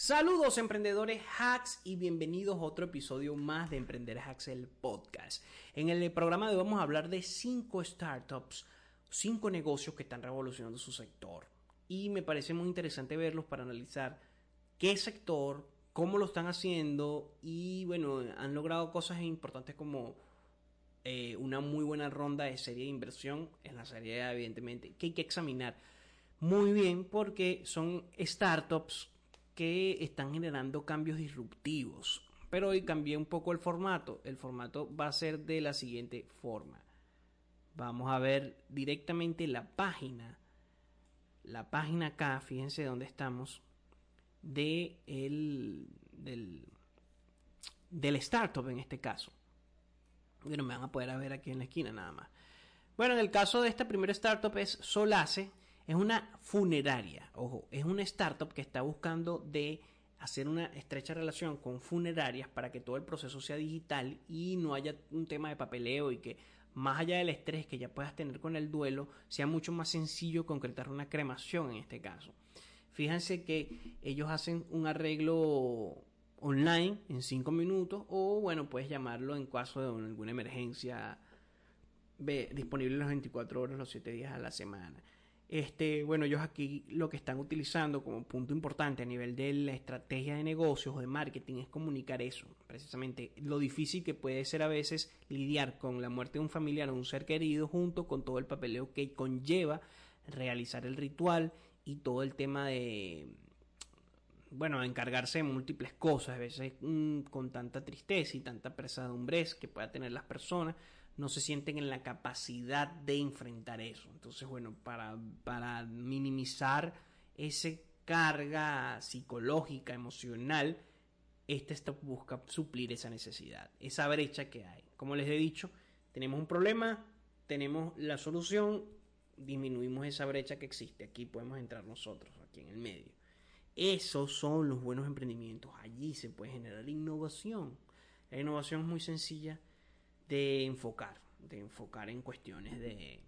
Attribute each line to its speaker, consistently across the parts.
Speaker 1: Saludos emprendedores hacks y bienvenidos a otro episodio más de Emprender Hacks el podcast. En el programa de hoy vamos a hablar de 5 startups, 5 negocios que están revolucionando su sector. Y me parece muy interesante verlos para analizar qué sector, cómo lo están haciendo y bueno, han logrado cosas importantes como eh, una muy buena ronda de serie de inversión en la serie evidentemente que hay que examinar muy bien porque son startups que están generando cambios disruptivos. Pero hoy cambié un poco el formato. El formato va a ser de la siguiente forma. Vamos a ver directamente la página. La página acá, fíjense dónde estamos. De el, del, del startup en este caso. Bueno, me van a poder ver aquí en la esquina nada más. Bueno, en el caso de esta primera startup es Solace es una funeraria, ojo, es una startup que está buscando de hacer una estrecha relación con funerarias para que todo el proceso sea digital y no haya un tema de papeleo y que más allá del estrés que ya puedas tener con el duelo, sea mucho más sencillo concretar una cremación en este caso. Fíjense que ellos hacen un arreglo online en 5 minutos o bueno, puedes llamarlo en caso de alguna emergencia disponible las 24 horas, los 7 días a la semana. Este, bueno, ellos aquí lo que están utilizando como punto importante a nivel de la estrategia de negocios o de marketing es comunicar eso, precisamente lo difícil que puede ser a veces lidiar con la muerte de un familiar o un ser querido junto con todo el papeleo que conlleva realizar el ritual y todo el tema de bueno, encargarse de múltiples cosas, a veces mm, con tanta tristeza y tanta pesadumbre que pueda tener las personas, no se sienten en la capacidad de enfrentar eso. Entonces, bueno, para, para minimizar esa carga psicológica, emocional, este busca suplir esa necesidad, esa brecha que hay. Como les he dicho, tenemos un problema, tenemos la solución, disminuimos esa brecha que existe. Aquí podemos entrar nosotros, aquí en el medio. Esos son los buenos emprendimientos. Allí se puede generar innovación. La innovación es muy sencilla de enfocar, de enfocar en cuestiones de,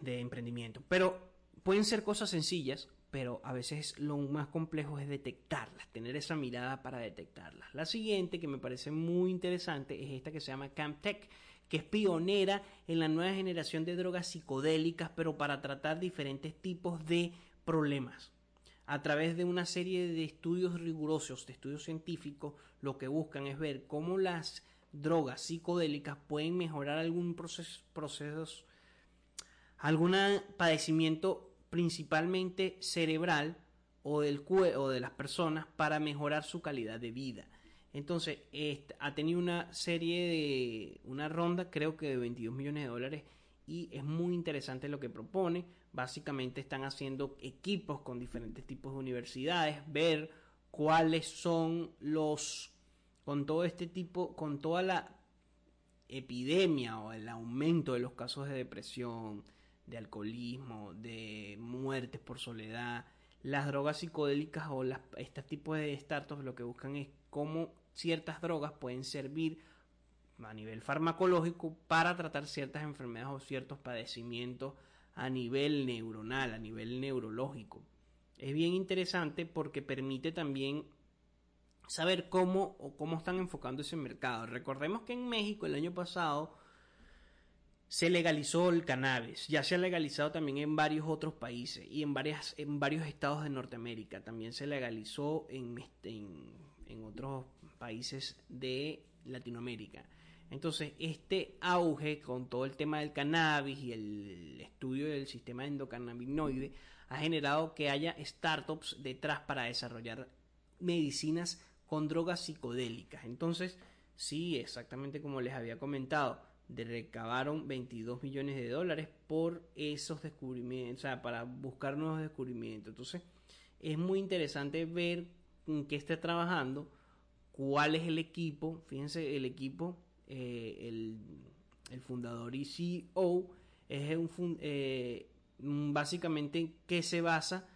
Speaker 1: de emprendimiento. Pero pueden ser cosas sencillas, pero a veces lo más complejo es detectarlas, tener esa mirada para detectarlas. La siguiente que me parece muy interesante es esta que se llama CampTech, que es pionera en la nueva generación de drogas psicodélicas, pero para tratar diferentes tipos de problemas a través de una serie de estudios rigurosos, de estudios científicos, lo que buscan es ver cómo las drogas psicodélicas pueden mejorar algún proceso, procesos, algún padecimiento principalmente cerebral o del o de las personas para mejorar su calidad de vida. Entonces, ha tenido una serie de, una ronda creo que de 22 millones de dólares y es muy interesante lo que propone. Básicamente están haciendo equipos con diferentes tipos de universidades, ver cuáles son los, con todo este tipo, con toda la epidemia o el aumento de los casos de depresión, de alcoholismo, de muertes por soledad, las drogas psicodélicas o las, este tipo de startups lo que buscan es cómo ciertas drogas pueden servir a nivel farmacológico para tratar ciertas enfermedades o ciertos padecimientos a nivel neuronal, a nivel neurológico. Es bien interesante porque permite también saber cómo o cómo están enfocando ese mercado. Recordemos que en México el año pasado se legalizó el cannabis, ya se ha legalizado también en varios otros países y en, varias, en varios estados de Norteamérica, también se legalizó en, en, en otros países de Latinoamérica. Entonces, este auge con todo el tema del cannabis y el estudio del sistema endocannabinoide ha generado que haya startups detrás para desarrollar medicinas con drogas psicodélicas. Entonces, sí, exactamente como les había comentado, recabaron 22 millones de dólares por esos descubrimientos, o sea, para buscar nuevos descubrimientos. Entonces, es muy interesante ver en qué está trabajando, cuál es el equipo, fíjense, el equipo eh, el, fundador y CEO, es un, eh, básicamente en qué se basa,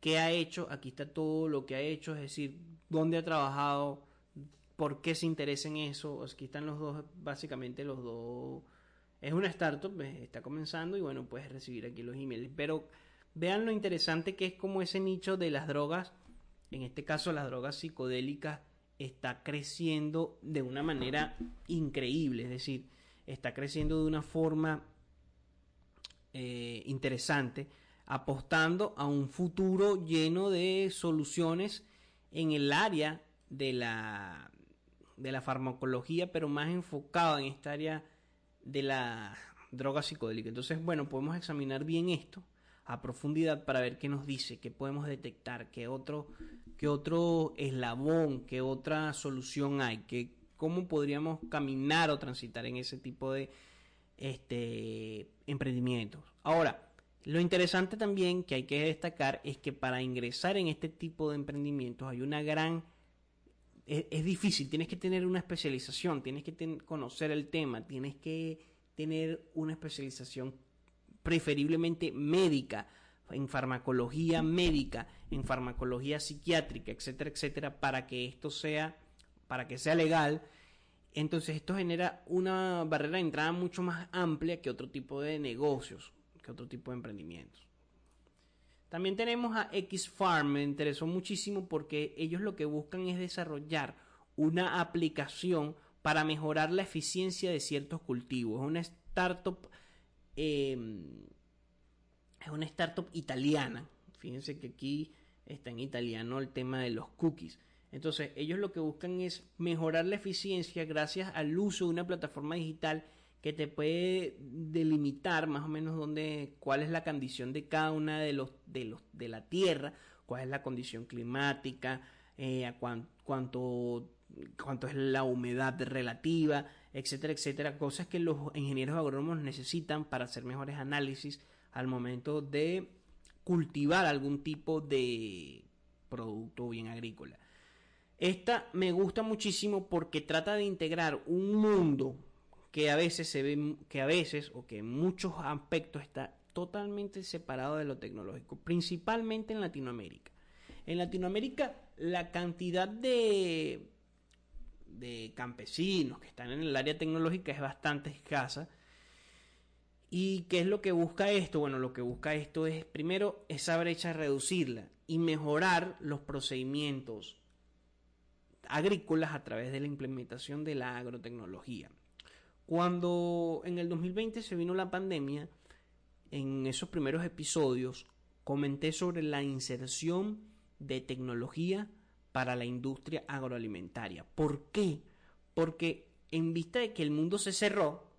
Speaker 1: qué ha hecho, aquí está todo lo que ha hecho, es decir, dónde ha trabajado, por qué se interesa en eso, aquí están los dos, básicamente los dos, es una startup, está comenzando y bueno, puedes recibir aquí los emails, pero vean lo interesante que es como ese nicho de las drogas, en este caso las drogas psicodélicas, está creciendo de una manera increíble, es decir, está creciendo de una forma eh, interesante, apostando a un futuro lleno de soluciones en el área de la, de la farmacología, pero más enfocado en esta área de la droga psicodélica. Entonces, bueno, podemos examinar bien esto a profundidad para ver qué nos dice, qué podemos detectar, qué otro, qué otro eslabón, qué otra solución hay, qué, cómo podríamos caminar o transitar en ese tipo de este, emprendimientos. Ahora, lo interesante también que hay que destacar es que para ingresar en este tipo de emprendimientos hay una gran... Es, difícil, tienes que tener una especialización, tienes que conocer el tema, tienes que tener una especialización preferiblemente médica, en farmacología médica, en farmacología psiquiátrica, etcétera, etcétera, para que esto sea, para que sea legal. Entonces esto genera una barrera de entrada mucho más amplia que otro tipo de negocios otro tipo de emprendimientos. También tenemos a X Farm, me interesó muchísimo porque ellos lo que buscan es desarrollar una aplicación para mejorar la eficiencia de ciertos cultivos. Es una startup, em, es una startup italiana. Fíjense que aquí está en italiano el tema de los cookies. Entonces, ellos lo que buscan es mejorar la eficiencia gracias al uso de una plataforma digital que te puede delimitar más o menos dónde, cuál es la condición de cada una de los de los de la tierra, cuál es la condición climática, eh, a cuánto cuánto es la humedad relativa, etcétera, etcétera, cosas que los ingenieros agrónomos necesitan para hacer mejores análisis al momento de cultivar algún tipo de producto bien agrícola. Esta me gusta muchísimo porque trata de integrar un mundo que a veces se ve, que a veces o que en muchos aspectos está totalmente separado de lo tecnológico, principalmente en Latinoamérica. En Latinoamérica la cantidad de, de campesinos que están en el área tecnológica es bastante escasa. ¿Y qué es lo que busca esto? Bueno, lo que busca esto es primero esa brecha reducirla y mejorar los procedimientos agrícolas a través de la implementación de la agrotecnología. Cuando en el 2020 se vino la pandemia, en esos primeros episodios comenté sobre la inserción de tecnología para la industria agroalimentaria. ¿Por qué? Porque en vista de que el mundo se cerró,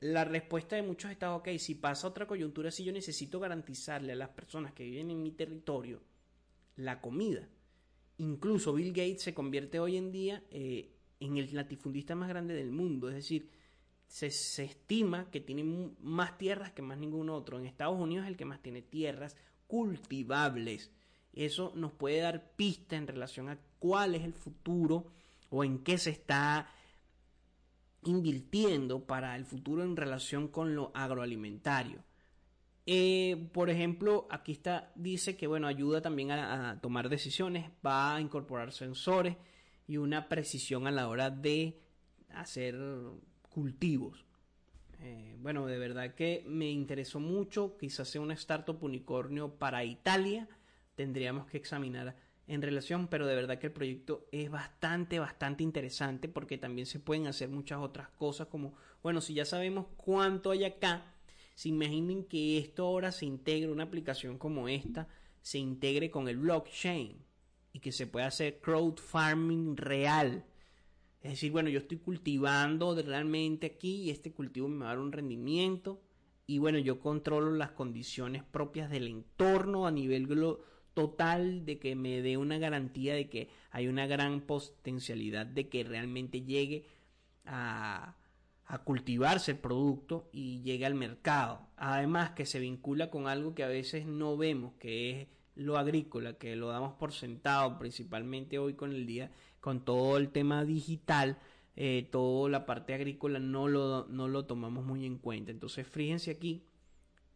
Speaker 1: la respuesta de muchos está, ok, si pasa otra coyuntura, si yo necesito garantizarle a las personas que viven en mi territorio la comida. Incluso Bill Gates se convierte hoy en día eh, en el latifundista más grande del mundo, es decir, se, estima que tiene más tierras que más ningún otro. En Estados Unidos es el que más tiene tierras cultivables. Eso nos puede dar pista en relación a cuál es el futuro o en qué se está invirtiendo para el futuro en relación con lo agroalimentario. Eh, por ejemplo, aquí está, dice que bueno, ayuda también a, tomar decisiones, va a incorporar sensores y una precisión a la hora de hacer cultivos. Eh, bueno, de verdad que me interesó mucho, quizás sea una startup unicornio para Italia, tendríamos que examinar en relación, pero de verdad que el proyecto es bastante, bastante interesante porque también se pueden hacer muchas otras cosas como, bueno, si ya sabemos cuánto hay acá, se imaginen que esto ahora se integre, una aplicación como esta, se integre con el blockchain y que se pueda hacer crowd farming real. Es decir, bueno, yo estoy cultivando realmente aquí y este cultivo me va a dar un rendimiento y bueno, yo controlo las condiciones propias del entorno a nivel total de que me dé una garantía de que hay una gran potencialidad de que realmente llegue a, a cultivarse el producto y llegue al mercado. Además que se vincula con algo que a veces no vemos, que es lo agrícola, que lo damos por sentado, principalmente hoy con el día con todo el tema digital, eh, toda la parte agrícola no lo, no lo tomamos muy en cuenta. Entonces, fíjense aquí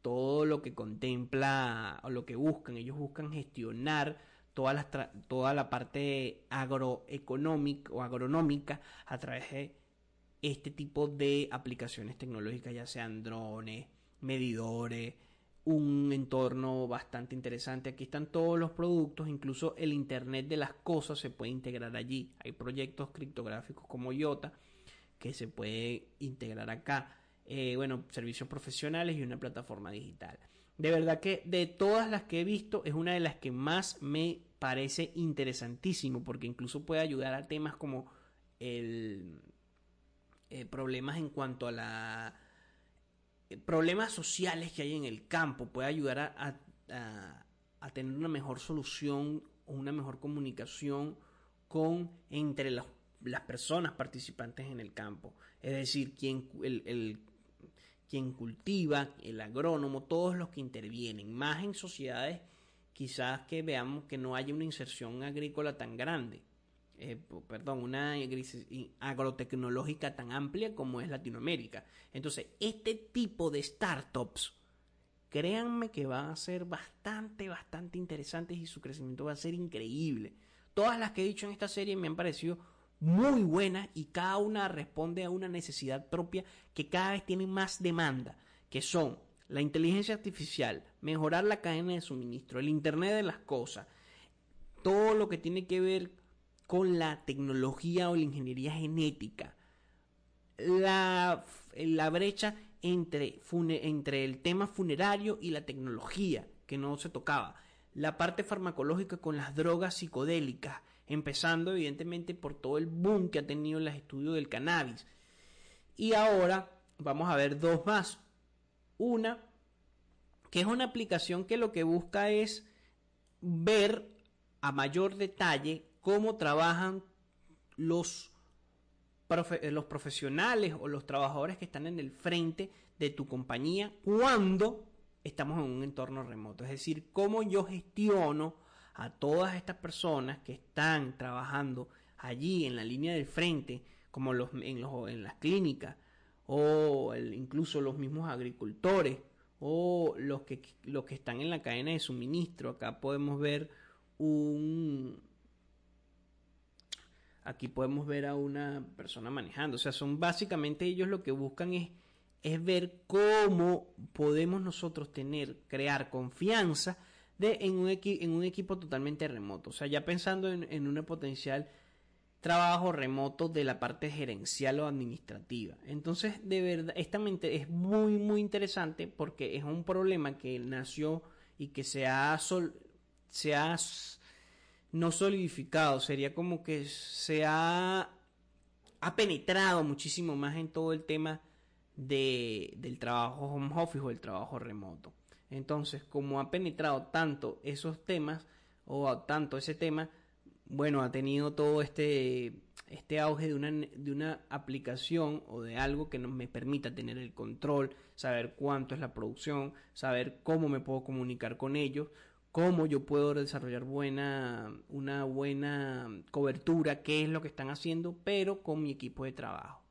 Speaker 1: todo lo que contempla o lo que buscan. Ellos buscan gestionar toda la parte agroeconómica o agronómica a través de este tipo de aplicaciones tecnológicas, ya sean drones, medidores, un entorno bastante interesante. Aquí están todos los productos, incluso el Internet de las cosas se puede integrar allí. Hay proyectos criptográficos como IOTA que se puede integrar acá. Eh, bueno, servicios profesionales y una plataforma digital. De verdad que de todas las que he visto es una de las que más me parece interesantísimo porque incluso puede ayudar a temas como el eh, problemas en cuanto a la eh, problemas sociales que hay en el campo puede ayudar a, a, tener una mejor solución o una mejor comunicación con entre las, las personas participantes en el campo es decir quien el, quien cultiva, el agrónomo, todos los que intervienen, más en sociedades quizás que veamos que no haya una inserción agrícola tan grande, eh, perdón, una agrotecnológica tan amplia como es Latinoamérica. Entonces, este tipo de startups, créanme que van a ser bastante, bastante interesantes y su crecimiento va a ser increíble. Todas las que he dicho en esta serie me han parecido muy buenas y cada una responde a una necesidad propia que cada vez tiene más demanda, que son la inteligencia artificial, mejorar la cadena de suministro, el Internet de las cosas, todo lo que tiene que ver con la tecnología o la ingeniería genética, la, la brecha entre, entre el tema funerario y la tecnología, que no se tocaba, la parte farmacológica con las drogas psicodélicas, empezando evidentemente por todo el boom que ha tenido el estudio del cannabis. Y ahora vamos a ver dos más. Una, que es una aplicación que lo que busca es ver a mayor detalle cómo trabajan los, los profesionales o los trabajadores que están en el frente de tu compañía cuando estamos en un entorno remoto. Es decir, cómo yo gestiono a todas estas personas que están trabajando allí en la línea del frente, como los, en, los, en las clínicas, o incluso los mismos agricultores, o los que, los que están en la cadena de suministro. Acá podemos ver un... Aquí podemos ver a una persona manejando. O sea, son básicamente ellos lo que buscan es, es ver cómo podemos nosotros tener, crear confianza de, en, un en un equipo totalmente remoto. O sea, ya pensando en, una potencial trabajo remoto de la parte gerencial o administrativa. Entonces, de verdad, esta mente es muy, muy interesante porque es un problema que nació y que se ha, se ha no solidificado, sería como que se ha, ha penetrado muchísimo más en todo el tema de, del trabajo home office o el trabajo remoto. Entonces, como ha penetrado tanto esos temas o tanto ese tema, bueno, ha tenido todo este, este auge de una, de una aplicación o de algo que nos me permita tener el control, saber cuánto es la producción, saber cómo me puedo comunicar con ellos, cómo yo puedo desarrollar buena, una buena cobertura, qué es lo que están haciendo, pero con mi equipo de trabajo.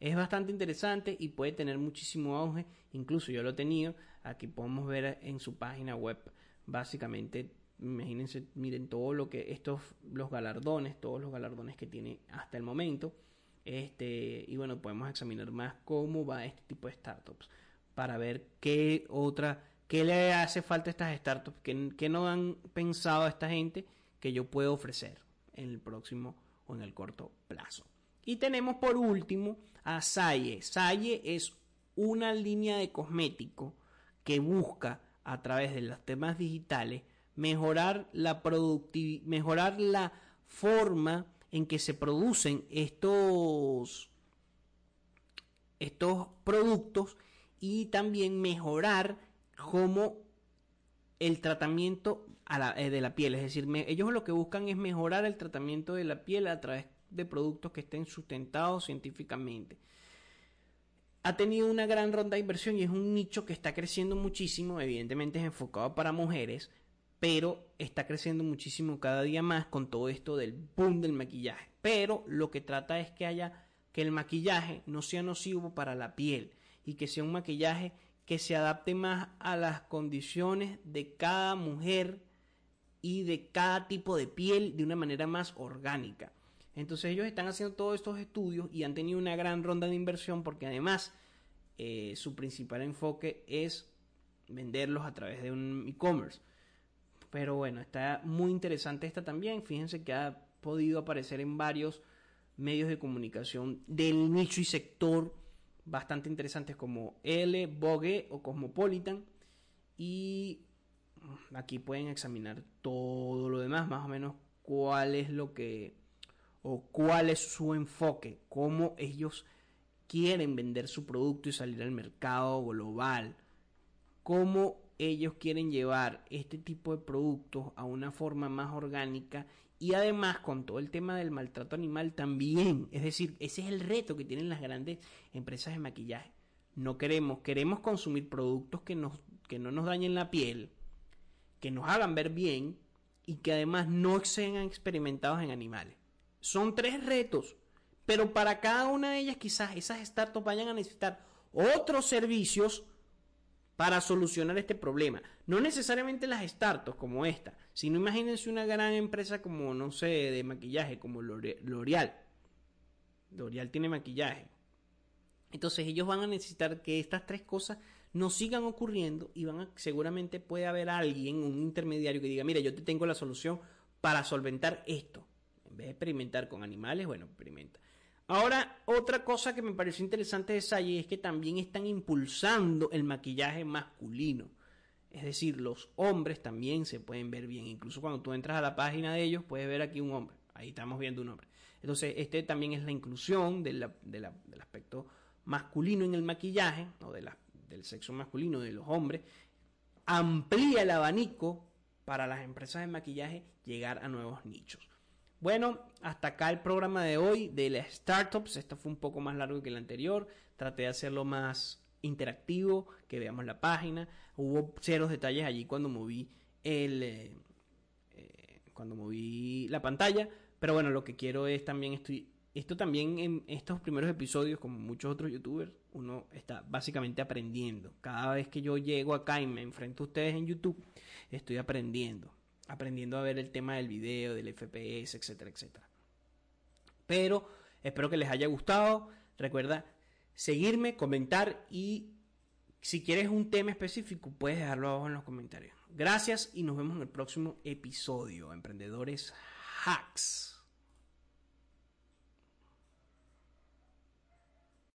Speaker 1: Es bastante interesante y puede tener muchísimo auge, incluso yo lo he tenido, aquí podemos ver en su página web básicamente imagínense, miren todo lo que estos, los galardones, todos los galardones que tiene hasta el momento. Este, y bueno, podemos examinar más cómo va este tipo de startups para ver qué otra, qué le hace falta a estas startups, qué, no han pensado a esta gente que yo puedo ofrecer en el próximo o en el corto plazo. Y tenemos por último a Saye. Saye es una línea de cosmético que busca a través de los temas digitales mejorar la productividad, mejorar la forma en que se producen estos, estos productos y también mejorar como el tratamiento eh, de la piel. Es decir, ellos lo que buscan es mejorar el tratamiento de la piel a través de productos que estén sustentados científicamente. Ha tenido una gran ronda de inversión y es un nicho que está creciendo muchísimo. Evidentemente es enfocado para mujeres, pero está creciendo muchísimo cada día más con todo esto del boom del maquillaje. Pero lo que trata es que haya que el maquillaje no sea nocivo para la piel y que sea un maquillaje que se adapte más a las condiciones de cada mujer y de cada tipo de piel de una manera más orgánica. Entonces ellos están haciendo todos estos estudios y han tenido una gran ronda de inversión porque además eh, su principal enfoque es venderlos a través de un e-commerce. Pero bueno, está muy interesante esta también. Fíjense que ha podido aparecer en varios medios de comunicación del nicho y sector bastante interesantes como L, Vogue o Cosmopolitan. Y aquí pueden examinar todo lo demás, más o menos cuál es lo que o cuál es su enfoque, cómo ellos quieren vender su producto y salir al mercado global, cómo ellos quieren llevar este tipo de productos a una forma más orgánica y además con todo el tema del maltrato animal también, es decir, ese es el reto que tienen las grandes empresas de maquillaje. No queremos, queremos consumir productos que, nos, que no nos dañen la piel, que nos hagan ver bien y que además no sean experimentados en animales. Son tres retos, pero para cada una de ellas quizás esas startups vayan a necesitar otros servicios para solucionar este problema. No necesariamente las startups como esta, sino imagínense una gran empresa como, no sé, de maquillaje, como L'Oreal. L'Oreal tiene maquillaje. Entonces ellos van a necesitar que estas tres cosas no sigan ocurriendo y van a, seguramente puede haber alguien, un intermediario que diga, mira, yo te tengo la solución para solventar esto. En vez de experimentar con animales, bueno, experimenta. Ahora, otra cosa que me pareció interesante de Salle es que también están impulsando el maquillaje masculino. Es decir, los hombres también se pueden ver bien. Incluso cuando tú entras a la página de ellos, puedes ver aquí un hombre. Ahí estamos viendo un hombre. Entonces, este también es la inclusión del aspecto masculino en el maquillaje, o del sexo masculino, de los hombres. Amplía el abanico para las empresas de maquillaje llegar a nuevos nichos. Bueno, hasta acá el programa de hoy de las startups. Esto fue un poco más largo que el anterior. Traté de hacerlo más interactivo, que veamos la página. Hubo ceros detalles allí cuando moví el eh, eh, cuando moví la pantalla. Pero bueno, lo que quiero es también estoy esto también en estos primeros episodios, como muchos otros youtubers, uno está básicamente aprendiendo. Cada vez que yo llego acá y me enfrento a ustedes en YouTube, estoy aprendiendo aprendiendo a ver el tema del video, del FPS, etcétera, etcétera. Pero espero que les haya gustado. Recuerda seguirme, comentar y si quieres un tema específico puedes dejarlo abajo en los comentarios. Gracias y nos vemos en el próximo episodio, Emprendedores Hacks.